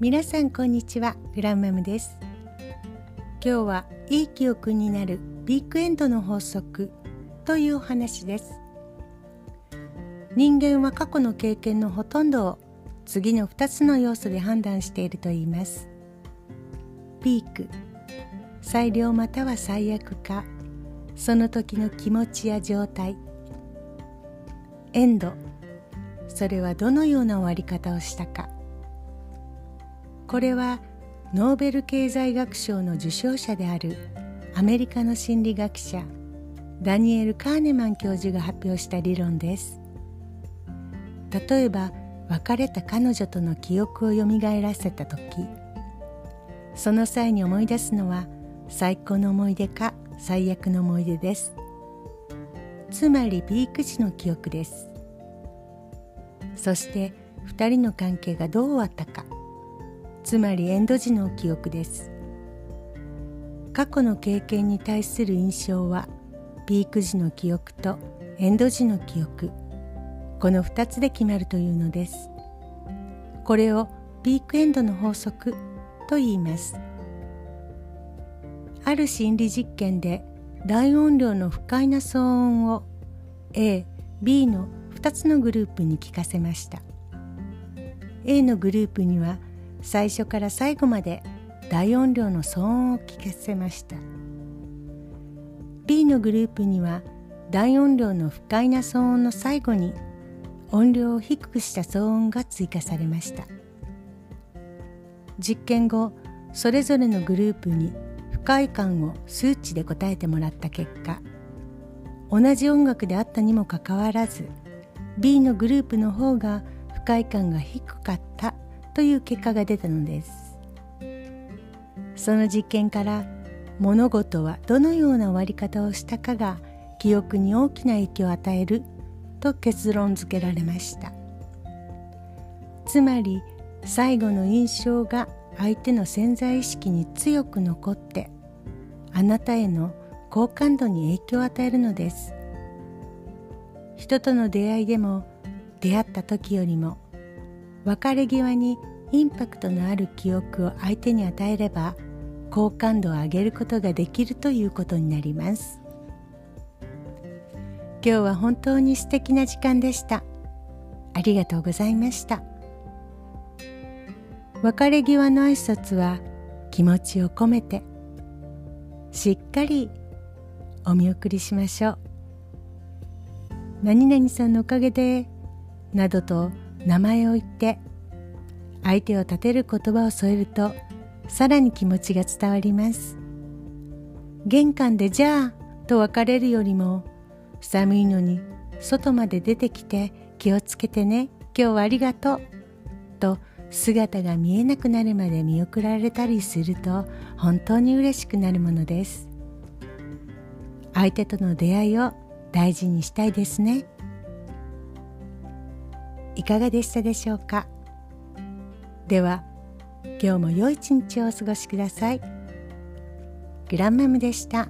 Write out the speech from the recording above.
皆さんこんにちは。グランマムです。今日はいい記憶になるビークエンドの法則というお話です。人間は過去の経験のほとんどを次の2つの要素で判断していると言います。ピーク。最良または最悪か。その時の気持ちや状態。エンド。それはどのような終わり方をしたか。これはノーベル経済学賞の受賞者であるアメリカの心理学者ダニエル・カーネマン教授が発表した理論です。例えば別れた彼女との記憶をよみがえらせた時その際に思い出すのは最高の思い出か最悪の思い出です。つまりピーク時の記憶です。そして2人の関係がどう終わったか。つまりエンド時の記憶です。過去の経験に対する印象はピーク時の記憶とエンド時の記憶。この2つで決まるというのです。これをピークエンドの法則と言います。ある心理実験で大音量の不快な騒音を A、B の2つのグループに聞かせました。A のグループには最初から最後まで大音量の騒音を聞かせました。B のグループには大音量の不快な騒音の最後に音量を低くした騒音が追加されました。実験後それぞれのグループに不快感を数値で答えてもらった結果同じ音楽であったにもかかわらず B のグループの方が不快感が低かったという結果が出たのです。その実験から物事はどのような終わり方をしたかが記憶に大きな影響を与えると結論付けられました。つまり最後の印象が相手の潜在意識に強く残ってあなたへの好感度に影響を与えるのです。人との出会いでも出会った時よりも別れ際にインパクトのある記憶を相手に与えれば好感度を上げることができるということになります。今日は本当に素敵な時間でした。ありがとうございました。別れ際の挨拶は気持ちを込めてしっかりお見送りしましょう。何々さんのおかげでなどと名前を言って相手を立てる言葉を添えるとさらに気持ちが伝わります。玄関でじゃあと別れるよりも寒いのに外まで出てきて気をつけてね今日はありがとうと姿が見えなくなるまで見送られたりすると本当に嬉しくなるものです。相手との出会いを大事にしたいですね。いかがでしたでしょうか？では今日も良い一日をお過ごしくださいグランマムでした。